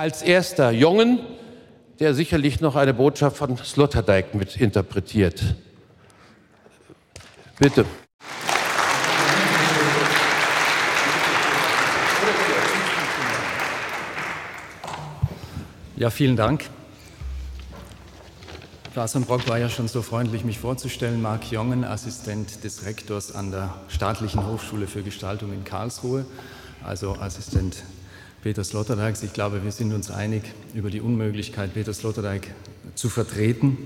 Als erster Jungen, der sicherlich noch eine Botschaft von Sloterdijk mit interpretiert. Bitte. Ja, vielen Dank. Brock war ja schon so freundlich, mich vorzustellen. Marc Jongen, Assistent des Rektors an der Staatlichen Hochschule für Gestaltung in Karlsruhe, also Assistent Peter Sloterdijks. Ich glaube, wir sind uns einig über die Unmöglichkeit, Peter Sloterdijk zu vertreten.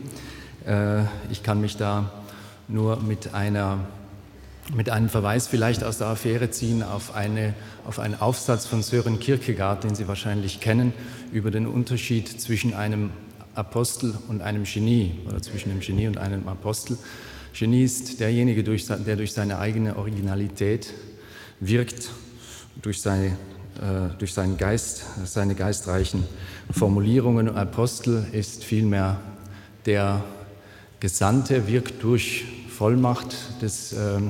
Äh, ich kann mich da nur mit, einer, mit einem Verweis vielleicht aus der Affäre ziehen auf, eine, auf einen Aufsatz von Sören Kierkegaard, den Sie wahrscheinlich kennen, über den Unterschied zwischen einem Apostel und einem Genie oder zwischen dem Genie und einem Apostel. Genie ist derjenige, der durch seine eigene Originalität wirkt, durch, seine, durch seinen Geist, seine geistreichen Formulierungen. Apostel ist vielmehr der Gesandte, wirkt durch Vollmacht des, äh,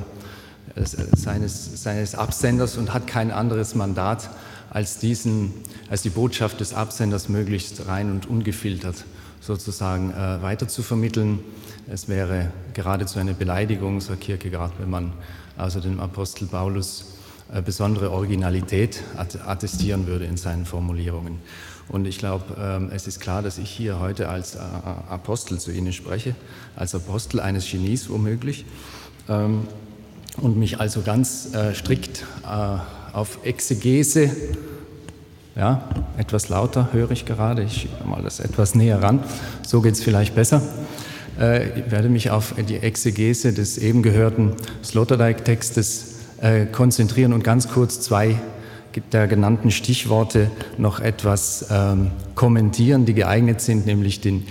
seines, seines Absenders und hat kein anderes Mandat als, diesen, als die Botschaft des Absenders möglichst rein und ungefiltert sozusagen äh, weiter zu vermitteln. Es wäre geradezu eine Beleidigung, so Kierkegaard, wenn man also dem Apostel Paulus äh, besondere Originalität attestieren würde in seinen Formulierungen. Und ich glaube, ähm, es ist klar, dass ich hier heute als äh, Apostel zu Ihnen spreche, als Apostel eines Genies womöglich, ähm, und mich also ganz äh, strikt äh, auf Exegese ja, etwas lauter höre ich gerade. Ich schiebe mal das etwas näher ran. So geht es vielleicht besser. Äh, ich werde mich auf die Exegese des eben gehörten Sloterdijk-Textes äh, konzentrieren und ganz kurz zwei der genannten Stichworte noch etwas ähm, kommentieren, die geeignet sind, nämlich den,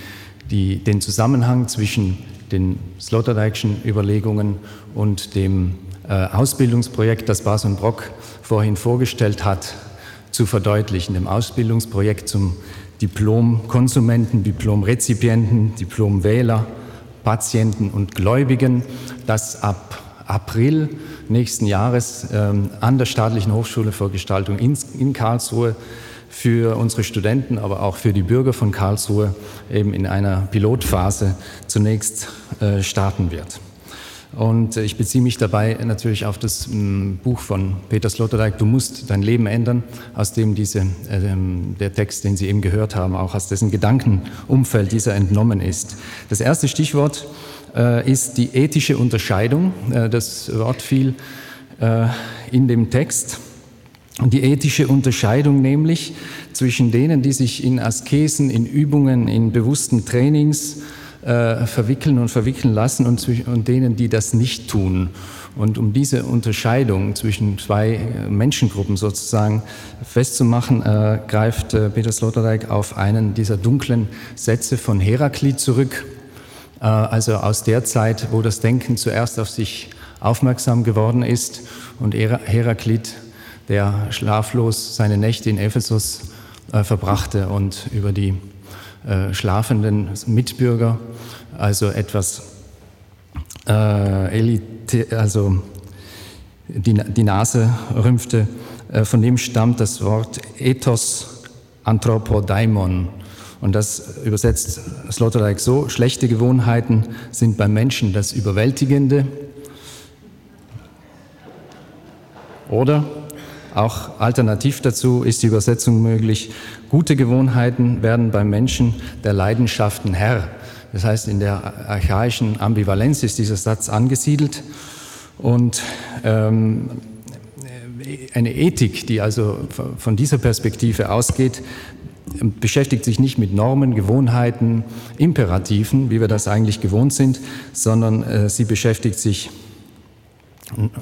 die, den Zusammenhang zwischen den Sloterdijkschen Überlegungen und dem äh, Ausbildungsprojekt, das Bas und Brock vorhin vorgestellt hat, zu verdeutlichen, dem Ausbildungsprojekt zum Diplom-Konsumenten, Diplom-Rezipienten, Diplom-Wähler, Patienten und Gläubigen, das ab April nächsten Jahres ähm, an der Staatlichen Hochschule für Gestaltung in, Karlsruhe für unsere Studenten, aber auch für die Bürger von Karlsruhe eben in einer Pilotphase zunächst äh, starten wird. Und ich beziehe mich dabei natürlich auf das mm, Buch von Peter Sloterdijk, Du musst dein Leben ändern, aus dem diese, äh, der Text, den Sie eben gehört haben, auch aus dessen Gedankenumfeld dieser entnommen ist. Das erste Stichwort äh, ist die ethische Unterscheidung. Äh, das Wort fiel äh, in dem Text. Die ethische Unterscheidung nämlich zwischen denen, die sich in Askesen, in Übungen, in bewussten Trainings, äh, verwickeln und verwickeln lassen und, und denen, die das nicht tun. Und um diese Unterscheidung zwischen zwei äh, Menschengruppen sozusagen festzumachen, äh, greift äh, Peter Sloterdijk auf einen dieser dunklen Sätze von Heraklit zurück, äh, also aus der Zeit, wo das Denken zuerst auf sich aufmerksam geworden ist und Heraklit, der schlaflos seine Nächte in Ephesus äh, verbrachte und über die äh, schlafenden Mitbürger, also etwas äh, Elite, also die, die Nase rümpfte. Äh, von dem stammt das Wort Ethos Anthropodaimon. Und das übersetzt Sloterdijk so, schlechte Gewohnheiten sind beim Menschen das Überwältigende. Oder auch alternativ dazu ist die Übersetzung möglich, gute Gewohnheiten werden beim Menschen der Leidenschaften Herr. Das heißt, in der archaischen Ambivalenz ist dieser Satz angesiedelt und ähm, eine Ethik, die also von dieser Perspektive ausgeht, beschäftigt sich nicht mit Normen, Gewohnheiten, Imperativen, wie wir das eigentlich gewohnt sind, sondern äh, sie beschäftigt sich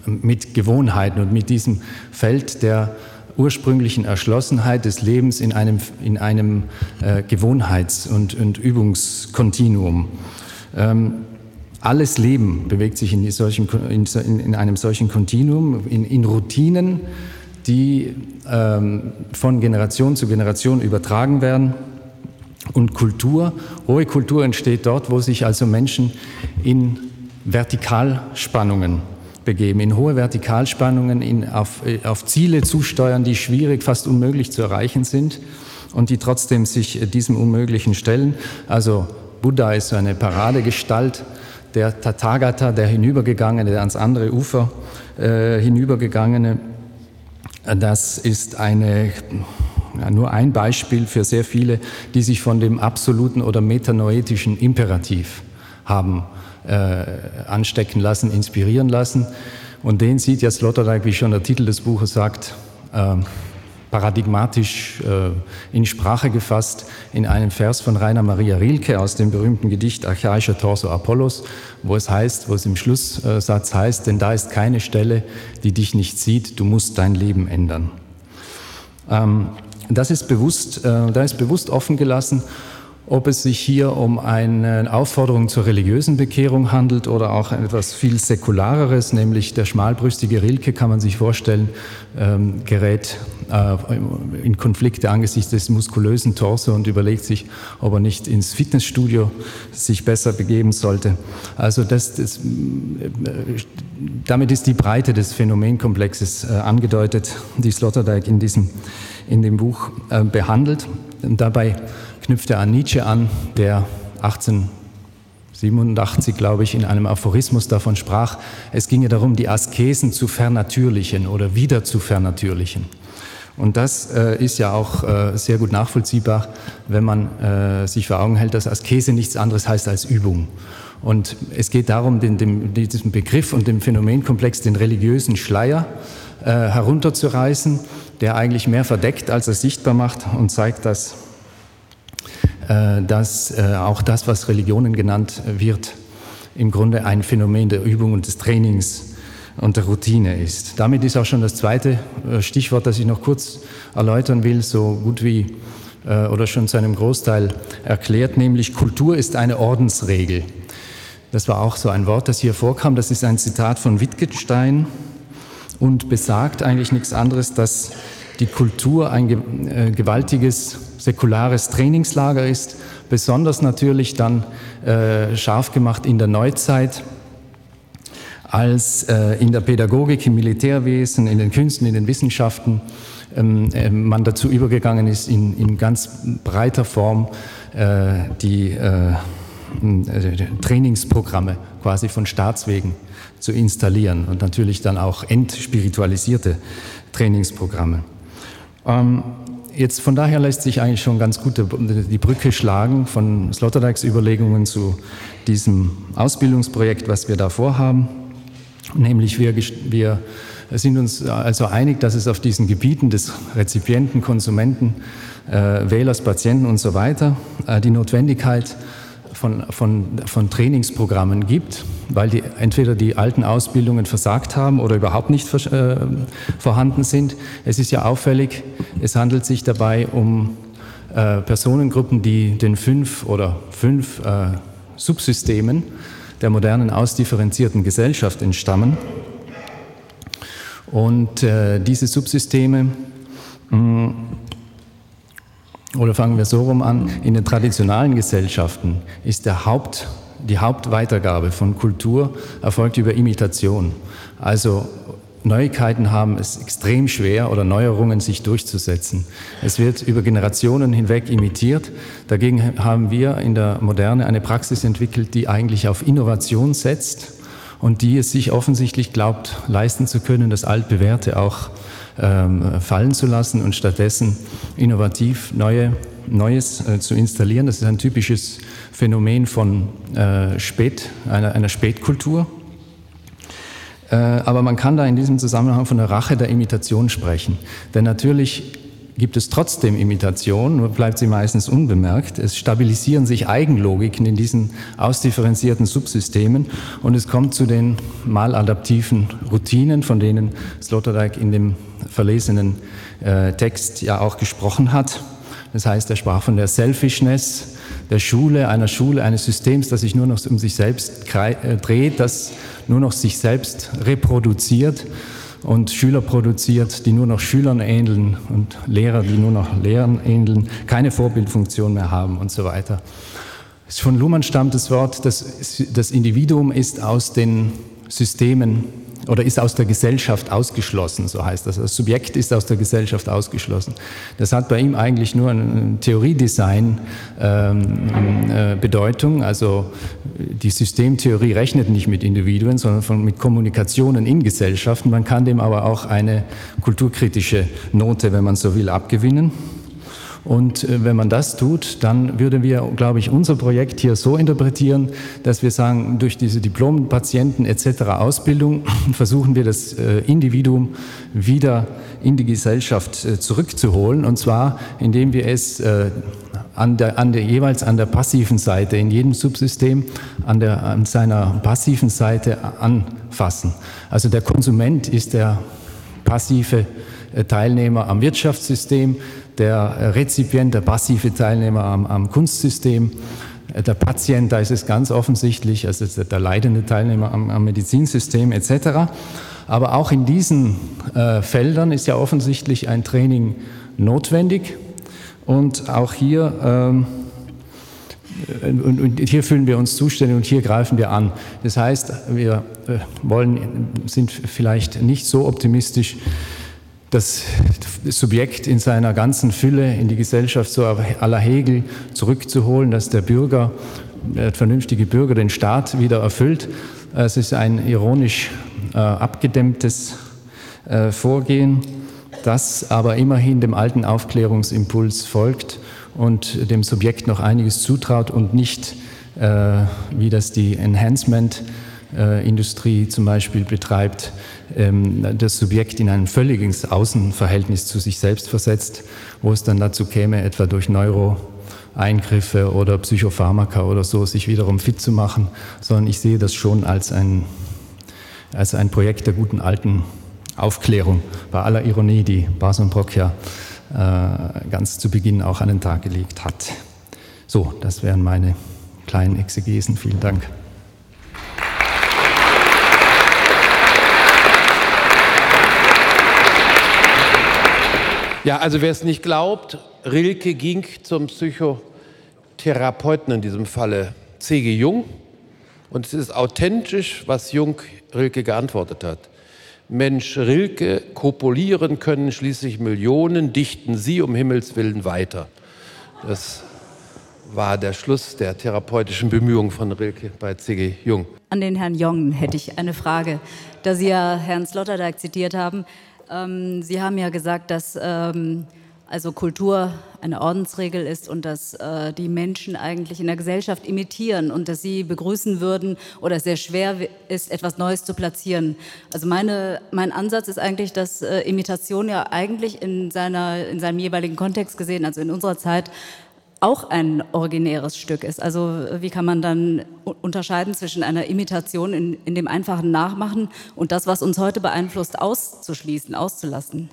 mit Gewohnheiten und mit diesem Feld der ursprünglichen Erschlossenheit des Lebens in einem, in einem äh, Gewohnheits- und, und Übungskontinuum. Ähm, alles Leben bewegt sich in, solchen, in, in einem solchen Kontinuum, in, in Routinen, die ähm, von Generation zu Generation übertragen werden. Und Kultur, hohe Kultur entsteht dort, wo sich also Menschen in Vertikalspannungen begeben, in hohe Vertikalspannungen, in, auf, äh, auf Ziele zusteuern, die schwierig, fast unmöglich zu erreichen sind und die trotzdem sich diesem Unmöglichen stellen. Also Buddha ist so eine Paradegestalt, der Tathagata, der hinübergegangene, der ans andere Ufer äh, hinübergegangene, das ist eine, ja, nur ein Beispiel für sehr viele, die sich von dem absoluten oder metanoetischen Imperativ haben äh, anstecken lassen, inspirieren lassen. Und den sieht ja Sloterdijk, wie schon der Titel des Buches sagt, äh, paradigmatisch äh, in Sprache gefasst in einem Vers von Rainer Maria Rilke aus dem berühmten Gedicht Archaischer Torso Apollos, wo es heißt, wo es im Schlusssatz heißt, denn da ist keine Stelle, die dich nicht sieht, du musst dein Leben ändern. Ähm, das ist bewusst, äh, da ist bewusst offen gelassen, ob es sich hier um eine Aufforderung zur religiösen Bekehrung handelt oder auch etwas viel Säkulareres, nämlich der schmalbrüstige Rilke, kann man sich vorstellen, ähm, gerät äh, in Konflikte angesichts des muskulösen Torso und überlegt sich, ob er nicht ins Fitnessstudio sich besser begeben sollte. Also das, das, äh, damit ist die Breite des Phänomenkomplexes äh, angedeutet, die Sloterdijk in, diesem, in dem Buch äh, behandelt. Und dabei knüpft er an Nietzsche an, der 1887, glaube ich, in einem Aphorismus davon sprach, es ginge darum, die Askesen zu vernatürlichen oder wieder zu vernatürlichen. Und das äh, ist ja auch äh, sehr gut nachvollziehbar, wenn man äh, sich vor Augen hält, dass Askese nichts anderes heißt als Übung. Und es geht darum, den, dem, diesem Begriff und dem Phänomenkomplex den religiösen Schleier äh, herunterzureißen, der eigentlich mehr verdeckt, als er sichtbar macht und zeigt, dass dass äh, auch das, was Religionen genannt wird, im Grunde ein Phänomen der Übung und des Trainings und der Routine ist. Damit ist auch schon das zweite äh, Stichwort, das ich noch kurz erläutern will, so gut wie oder schon zu einem Großteil erklärt, nämlich Kultur ist eine Ordensregel. Das war auch so ein Wort, das hier vorkam. Das ist ein Zitat von Wittgenstein und besagt eigentlich nichts anderes, dass die Kultur ein gewaltiges säkulares Trainingslager ist, besonders natürlich dann äh, scharf gemacht in der Neuzeit, als äh, in der Pädagogik, im Militärwesen, in den Künsten, in den Wissenschaften ähm, äh, man dazu übergegangen ist, in, in ganz breiter Form äh, die äh, äh, Trainingsprogramme quasi von Staatswegen zu installieren und natürlich dann auch entspiritualisierte Trainingsprogramme. Ähm, jetzt von daher lässt sich eigentlich schon ganz gut die Brücke schlagen von Sloterdijks Überlegungen zu diesem Ausbildungsprojekt, was wir da vorhaben. Nämlich wir, wir sind uns also einig, dass es auf diesen Gebieten des Rezipienten, Konsumenten, äh, Wählers, Patienten und so weiter äh, die Notwendigkeit von, von, von Trainingsprogrammen gibt, weil die, entweder die alten Ausbildungen versagt haben oder überhaupt nicht äh, vorhanden sind. Es ist ja auffällig, es handelt sich dabei um äh, Personengruppen, die den fünf oder fünf äh, Subsystemen der modernen ausdifferenzierten Gesellschaft entstammen. Und äh, diese Subsysteme mh, oder fangen wir so rum an, in den traditionalen Gesellschaften ist der Haupt, die Hauptweitergabe von Kultur erfolgt über Imitation. Also Neuigkeiten haben es extrem schwer oder Neuerungen sich durchzusetzen. Es wird über Generationen hinweg imitiert. Dagegen haben wir in der Moderne eine Praxis entwickelt, die eigentlich auf Innovation setzt und die es sich offensichtlich glaubt, leisten zu können, das Altbewährte auch ähm, fallen zu lassen und stattdessen innovativ neue, Neues äh, zu installieren. Das ist ein typisches Phänomen von äh, Spät, einer, einer Spätkultur. Äh, aber man kann da in diesem Zusammenhang von der Rache der Imitation sprechen. Denn natürlich gibt es trotzdem Imitation, nur bleibt sie meistens unbemerkt. Es stabilisieren sich Eigenlogiken in diesen ausdifferenzierten Subsystemen und es kommt zu den maladaptiven Routinen, von denen Sloterdijk in dem verlesenen äh, Text ja auch gesprochen hat. Das heißt, er sprach von der Selfishness der Schule, einer Schule, eines Systems, das sich nur noch um sich selbst äh, dreht, das nur noch sich selbst reproduziert und Schüler produziert, die nur noch Schülern ähneln und Lehrer, die nur noch Lehrern ähneln, keine Vorbildfunktion mehr haben und so weiter. Von Luhmann stammt das Wort, das, das Individuum ist aus den Systemen oder ist aus der Gesellschaft ausgeschlossen, so heißt das. Das Subjekt ist aus der Gesellschaft ausgeschlossen. Das hat bei ihm eigentlich nur eine Theoriedesign ähm, äh. Also die Systemtheorie rechnet nicht mit Individuen, sondern von, mit Kommunikationen in Gesellschaften. Man kann dem aber auch eine kulturkritische Note, wenn man so will, abgewinnen. Und äh, wenn man das tut, dann würden wir, glaube ich, unser Projekt hier so interpretieren, dass wir sagen, durch diese Diplompatienten etc. Ausbildung versuchen wir das äh, Individuum wieder in die Gesellschaft äh, zurückzuholen. Und zwar, indem wir es an der, an der, jeweils an der passiven Seite, in jedem Subsystem an, der, an seiner passiven Seite anfassen. Also der Konsument ist der passive Teilnehmer am Wirtschaftssystem, der Rezipient, der passive Teilnehmer am, am Kunstsystem, der Patient, da ist es ganz offensichtlich, also der leidende Teilnehmer am, am Medizinsystem etc. Aber auch in diesen äh, Feldern ist ja offensichtlich ein Training notwendig und auch hier ähm, und, hier fühlen wir uns zuständig und hier greifen wir an. Das heißt, wir äh, wollen, sind vielleicht nicht so optimistisch, das Subjekt in seiner ganzen Fülle in die Gesellschaft so aller Hegel zurückzuholen, dass der Bürger, der vernünftige Bürger den Staat wieder erfüllt. Es ist ein ironisch äh, abgedämmtes äh, Vorgehen, das aber immerhin dem alten Aufklärungsimpuls folgt und dem Subjekt noch einiges zutraut und nicht, äh, wie das die Enhancement-Industrie zum Beispiel betreibt, ähm, das Subjekt in ein völliges Außenverhältnis zu sich selbst versetzt, wo es dann dazu käme, etwa durch Neuroeingriffe oder Psychopharmaka oder so, sich wiederum fit zu machen, sondern ich sehe das schon als ein, als ein Projekt der guten alten Aufklärung, bei aller Ironie, die Bason Brock ja äh, ganz zu Beginn auch an den Tag gelegt hat. So, das wären meine kleinen Exegesen. Vielen Dank. Ja, also wer es nicht glaubt, Rilke ging zum Psychotherapeuten in diesem Falle, C.G. Jung. Und es ist authentisch, was Jung Rilke geantwortet hat. Mensch, Rilke, kopulieren können schließlich Millionen, dichten Sie um Himmels Willen weiter. Das war der Schluss der therapeutischen Bemühungen von Rilke bei C.G. Jung. An den Herrn Jong hätte ich eine Frage. Da Sie ja Herrn Sloterdijk zitiert haben, ähm, Sie haben ja gesagt, dass ähm, also Kultur eine Ordensregel ist und dass äh, die Menschen eigentlich in der Gesellschaft imitieren und dass sie begrüßen würden oder es sehr schwer ist, etwas Neues zu platzieren. Also meine, mein Ansatz ist eigentlich, dass äh, Imitation ja eigentlich in, seiner, in seinem jeweiligen Kontext gesehen, also in unserer Zeit, auch ein originäres Stück ist. Also wie kann man dann unterscheiden zwischen einer Imitation in, in dem einfachen Nachmachen und das, was uns heute beeinflusst, auszuschließen, auszulassen?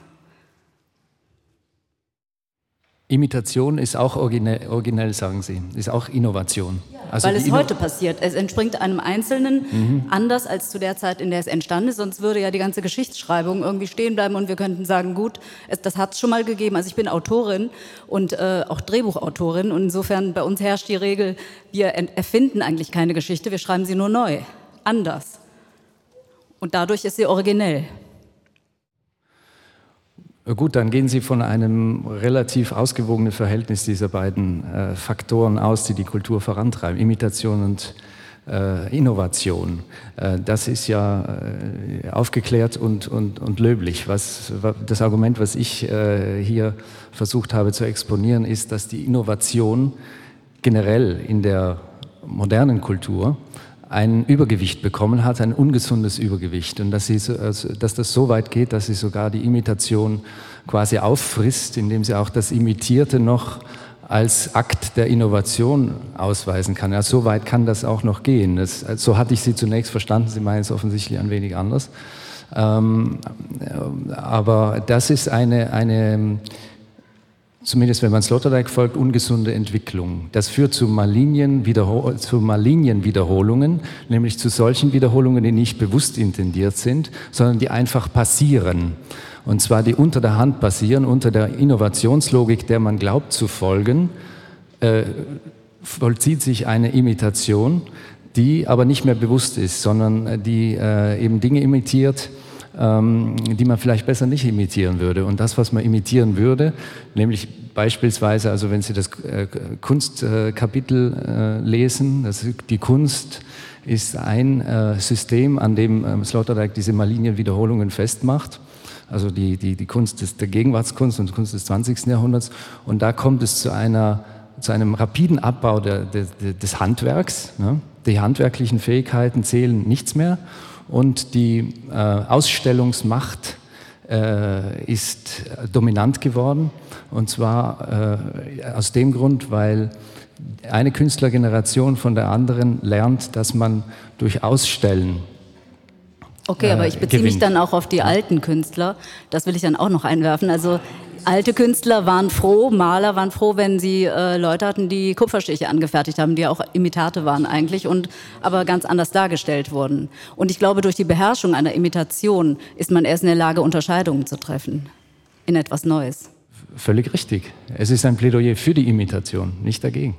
Imitation ist auch originell, originell, sagen Sie, ist auch Innovation. Ja, also weil es Inno heute passiert. Es entspringt einem Einzelnen mhm. anders als zu der Zeit, in der es entstanden ist. Sonst würde ja die ganze Geschichtsschreibung irgendwie stehen bleiben und wir könnten sagen, gut, es, das hat es schon mal gegeben. Also ich bin Autorin und äh, auch Drehbuchautorin und insofern bei uns herrscht die Regel, wir erfinden eigentlich keine Geschichte, wir schreiben sie nur neu, anders. Und dadurch ist sie originell. Gut, dann gehen Sie von einem relativ ausgewogenen Verhältnis dieser beiden äh, Faktoren aus, die die Kultur vorantreiben, Imitation und äh, Innovation. Äh, das ist ja äh, aufgeklärt und, und, und löblich. Was, das Argument, was ich äh, hier versucht habe zu exponieren, ist, dass die Innovation generell in der modernen Kultur ein Übergewicht bekommen hat, ein ungesundes Übergewicht. Und dass, sie, also, dass das so weit geht, dass sie sogar die Imitation quasi auffrisst, indem sie auch das Imitierte noch als Akt der Innovation ausweisen kann. Ja, so weit kann das auch noch gehen. Das, so hatte ich Sie zunächst verstanden. Sie meinen es offensichtlich ein wenig anders. Ähm, aber das ist eine, eine zumindest wenn man Sloterdijk folgt, ungesunde Entwicklung. Das führt zu malignen, zu malignen Wiederholungen, nämlich zu solchen Wiederholungen, die nicht bewusst intendiert sind, sondern die einfach passieren. Und zwar die unter der Hand passieren, unter der Innovationslogik, der man glaubt zu folgen, äh, vollzieht sich eine Imitation, die aber nicht mehr bewusst ist, sondern die äh, eben Dinge imitiert, ähm, die man vielleicht besser nicht imitieren würde. Und das, was man imitieren würde, nämlich beispielsweise, also wenn Sie das äh, Kunstkapitel äh, lesen, das, die Kunst ist ein äh, System, an dem ähm, Sloterdijk diese Malinien-Wiederholungen festmacht. Also die, die, die Kunst des, der Gegenwartskunst und Kunst des 20. Jahrhunderts. Und da kommt es zu, einer, zu einem rapiden Abbau der, der, des Handwerks. Ne? Die handwerklichen Fähigkeiten zählen nichts mehr und die äh, Ausstellungsmacht äh, ist dominant geworden. Und zwar äh, aus dem Grund, weil eine Künstlergeneration von der anderen lernt, dass man durch Ausstellen Okay, aber ich beziehe mich dann auch auf die alten Künstler. Das will ich dann auch noch einwerfen. Also alte Künstler waren froh, Maler waren froh, wenn sie äh, Leute hatten, die Kupferstiche angefertigt haben, die auch Imitate waren eigentlich und aber ganz anders dargestellt wurden. Und ich glaube, durch die Beherrschung einer Imitation ist man erst in der Lage, Unterscheidungen zu treffen in etwas Neues. Völlig richtig. Es ist ein Plädoyer für die Imitation, nicht dagegen.